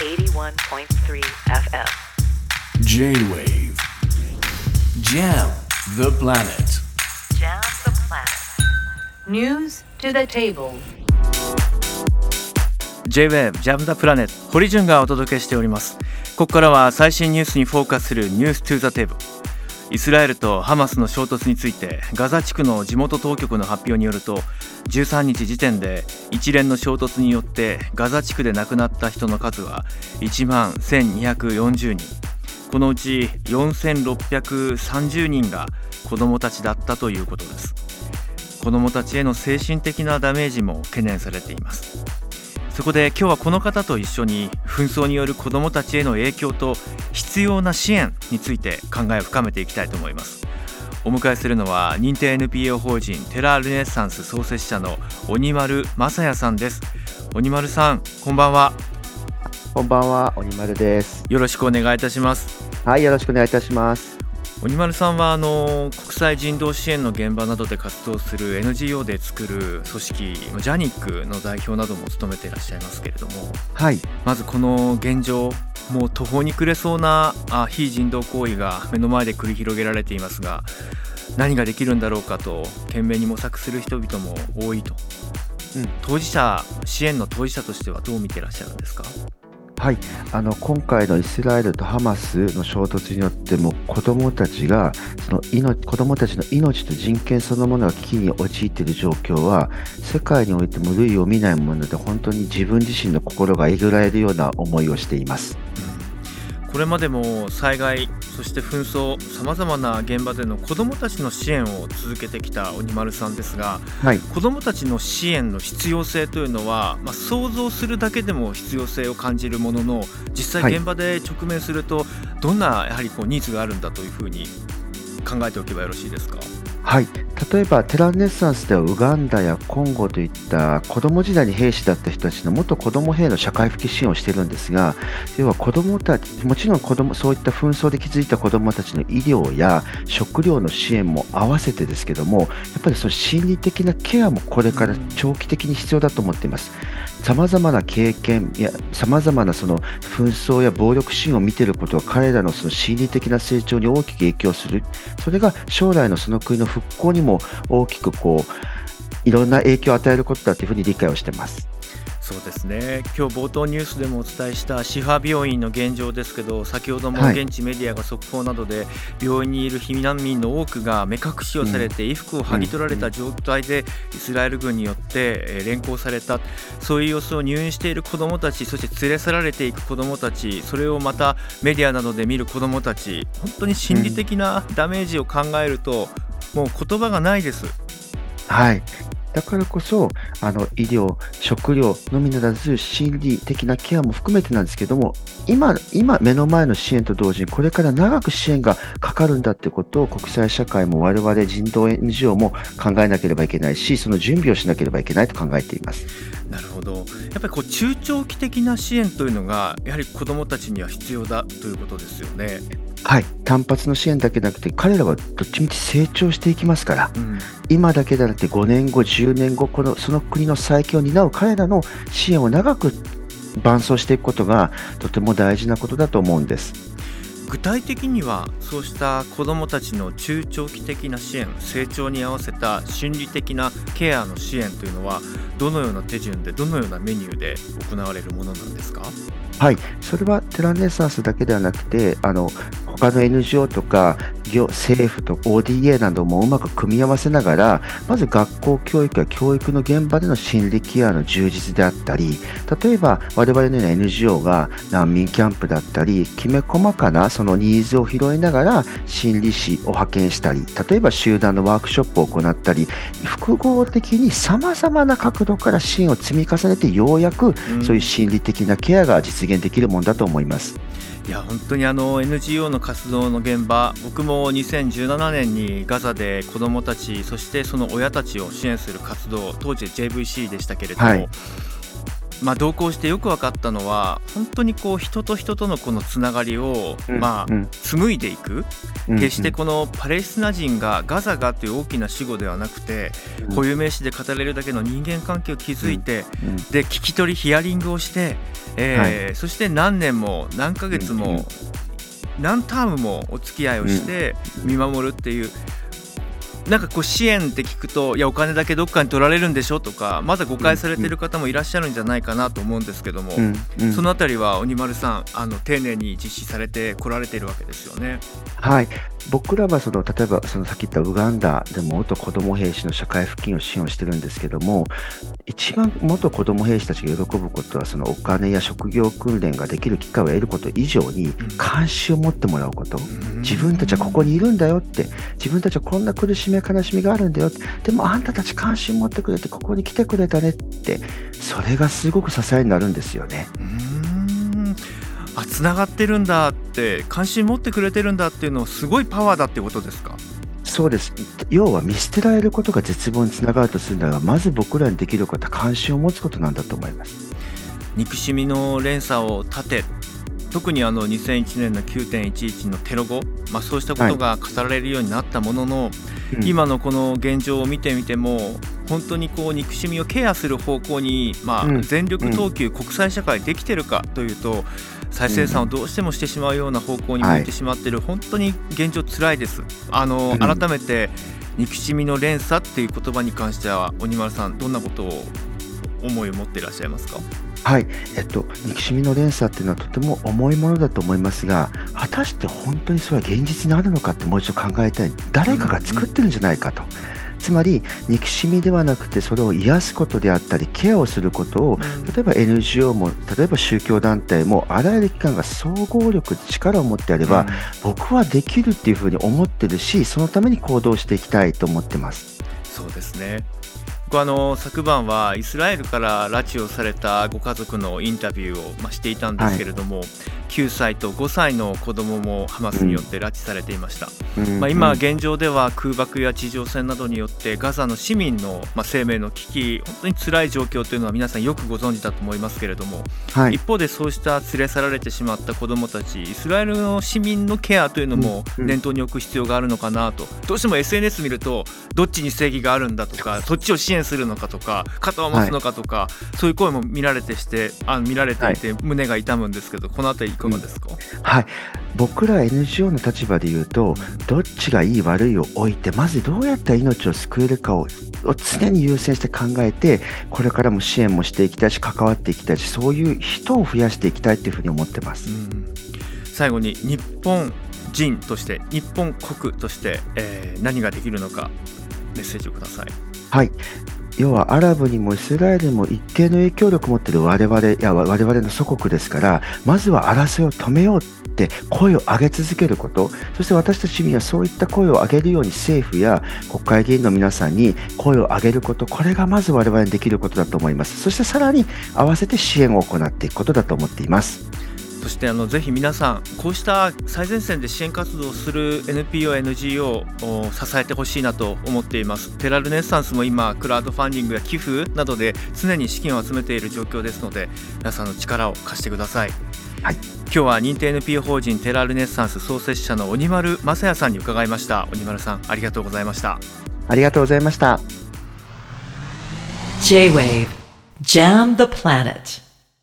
81.3 FM. J-Wave Jam the planet Jam the planet. News to the table. J-WAVE ジャムダプラネット堀潤がお届けしておりますここからは最新ニュースにフォーカスするニュース to the table イスラエルとハマスの衝突についてガザ地区の地元当局の発表によると13日時点で一連の衝突によってガザ地区で亡くなった人の数は1万1240人。このうち4630人が子どもたちだったということです。子どもたちへの精神的なダメージも懸念されています。そこで今日はこの方と一緒に紛争による子どもたちへの影響と必要な支援について考えを深めていきたいと思いますお迎えするのは認定 NPO 法人テラルネッサンス創設者の鬼丸正也さんです鬼丸さんこんばんはこんばんは、鬼丸です。よろしくお願いいたしますはい、よろしくお願いいたします。鬼丸さんはあの国際人道支援の現場などで活動する NGO で作る組織ジャニックの代表なども務めていらっしゃいますけれどもはい、まずこの現状もう途方に暮れそうなあ非人道行為が目の前で繰り広げられていますが何ができるんだろうかと懸命に模索する人々も多いと、うん。当事者支援の当事者としてはどう見てらっしゃるんですか？はい、あの今回のイスラエルとハマスの衝突によっても子どもたちがその命子どもたちの命と人権そのものが危機に陥っている状況は世界においても類を見ないもので本当に自分自身の心がえぐられるような思いをしています。これまでも災害そして紛争さまざまな現場での子どもたちの支援を続けてきた鬼丸さんですがはい、子どもたちの支援の必要性というのは、まあ、想像するだけでも必要性を感じるものの実はい。際現場で直面するとどんなやはりこうニーズがあるんだというふうに考えておけばよろしいですか？はい、例えばテランネッサンスではウガンダやコンゴといった子供時代に兵士だった人たちの元子供兵の社会復帰支援をしているんですが要は子供たちもちろん子供そういった紛争で築いた子供たちの医療や食料の支援も合わせてですけどもやっぱりその心理的なケアもこれから長期的に必要だと思っています。さまざまな経験やさまざまなその紛争や暴力シーンを見ていることは彼らのその心理的な成長に大きく影響するそれが将来のその国の復興にも大きくこういろんな影響を与えることだというふうに理解をしてます。そうですね。今日冒頭ニュースでもお伝えしたシファ病院の現状ですけど先ほどもはい。現地メディアが速報などで病院にいる避難民の多くが目隠しをされて衣服を剥ぎ取られた状態でイスラエル軍によってえー連行された。そういう様子を入院している子どもたちそして連れ去られていく子どもたちそれをまたメディアなどで見る子どもたち本当に心理的なダメージを考えるともう言葉がないです。はいだからこそあの医療、食料のみならず心理的なケアも含めてなんですけども今、今目の前の支援と同時にこれから長く支援がかかるんだってことを国際社会も我々人道 NGO も考えなければいけないしその準備をしなければいけないと考えています。なるほどやっぱりこう中長期的な支援というのがやはり子どもたちには必要だということですよね。はい、単発の支援だけでなくて彼らはどっちみち成長していきますからうん、今だけでなくて5年後、10年後このその国の再建を担う彼らの支援を長く伴走していくことがとても大事なことだと思うんです。具体的にはそうした子どもたちの中長期的な支援成長に合わせた心理的なケアの支援というのはどのような手順でどのようなメニューで行われるものなんですか？はい、それはテラネッサンスだけではなくて、あの他の NGO とか行政府と ODA などもうまく組み合わせながら、まず学校教育や教育の現場での心理ケアの充実であったり、例えば我々のような NGO が難民キャンプだったり、きめ細かなそのニーズを拾いながら心理師を派遣したり、例えば集団のワークショップを行ったり、複合的に様々な角度から支援を積み重ねてようやくうんそういう心理的なケアが実現できるものだと思います。いや本当にあの NGO の活動の現場僕も2017年にガザで子どもたちそしてその親たちを支援する活動当時 JVC でしたけれども、はい。まあ、同行してよく分かったのは本当にこう人と人とのこのつながりを、うんまあうん。紡いでいく。うん決してこのパレスチナ人がガザがという大きな主語ではなくてうん。固有名詞で語れるだけの人間関係を築いてうんで聞き取りヒアリングをして、えーそして何年も何ヶ月も何タームもお付き合いをして見守るっていう。なんかこう支援って聞くといやお金だけどっかに取られるんでしょ？とかまだ誤解されてる方もいらっしゃるんじゃないかなと思うんですけども、うんうん。そのあたりは鬼丸さんあの丁寧に実施されてこられているわけですよね。はい、僕らはその例えばそのさっき言ったウガンダでも元子ども兵士の社会復帰を支援をしてるんですけども一番元子ども兵士たちが喜ぶことはそのお金や職業訓練ができる機会を得ること以上に関心を持ってもらうこと。自分たちはここにいるんだよって自分たちはこんな苦しみや悲しみがあるんだよ。でもあんたたち関心持ってくれてここに来てくれたねってそれがすごく支えになるんですよね。うーん。あつながってるんだって関心持ってくれてるんだっていうのすごいパワーだってことですか？そうです。要は見捨てられることが絶望につながるとするならばまず僕らにできることは関心を持つことなんだと思います。憎しみの連鎖を立て特にあの2001年の9.11のテロ後、まあ、そうしたことが語られるようになったものの、うん。今のこの現状を見てみても本当にこう憎しみをケアする方向に、まあ、うん。全力投球、国際社会できてるかというと再生産をどうしてもしてしまうような方向に向いてしまってる、本当に現状つらいです。あのうん。改めて憎しみの連鎖っていう言葉に関しては鬼丸さんどんなことを思いを持っていらっしゃいますか？はい、えっと、憎しみの連鎖っていうのはとても重いものだと思いますが、果たして本当にそれは現実にあるのかってもう一度考えたい。誰かが作ってるんじゃないかと。つまり、憎しみではなくて、それを癒すことであったり、ケアをすることを、例えば NGO も、例えば宗教団体も、あらゆる機関が総合力、力を持ってやれば、僕はできるっていうふうに思ってるし、そのために行動していきたいと思ってます。そうですね僕あの昨晩はイスラエルから拉致をされたご家族のインタビューを、ま、していたんですけれども、9歳と5歳の子供もハマスによって拉致されていました、うん。まあ、今うん。現状では空爆や地上戦などによってガザの市民の、まあ、生命の危機本当に辛い状況というのは皆さんよくご存知だと思いますけれども、はい。一。方でそうした連れ去られてしまった子どもたちイスラエルの市民のケアというのも念頭に置く必要があるのかなと。どうしても SNS 見るとどっちに正義があるんだとかそっちを支援するのかとか肩を持つのかとか、そういう声も見られてしてあ見られていて胸が痛むんですけどこのあたりいかがですか、はい、僕ら NGO の立場で言うと、どっちがいい悪いを置いて、まずどうやったら命を救えるかをを常に優先して考えて、これからも支援もしていきたいし、関わっていきたいし、そういう人を増やしていきたいというふうに思ってます。うん最後に日本人として日本国として、えー何ができるのかメッセージをください。はい。要はアラブにもイスラエルにも一定の影響力を持っている我々や我々の祖国ですから、まずは争いを止めようって声を上げ続けること、そして私たちにはそういった声を上げるように政府や国会議員の皆さんに声を上げること、これがまず我々にできることだと思います。そしてさらに合わせて支援を行っていくことだと思っています。そしてあのぜひ皆さんこうした最前線で支援活動をする NPO、NGO を支えてほしいなと思っています。テラルネッサンスも今クラウドファンディングや寄付などで常に資金を集めている状況ですので皆さんの力を貸してください、はい。今日は認定 NPO 法人テラルネッサンス創設者の鬼丸正也さんに伺いました。鬼丸さんありがとうございました。ありがとうございました。J-Wave Jam the Planet.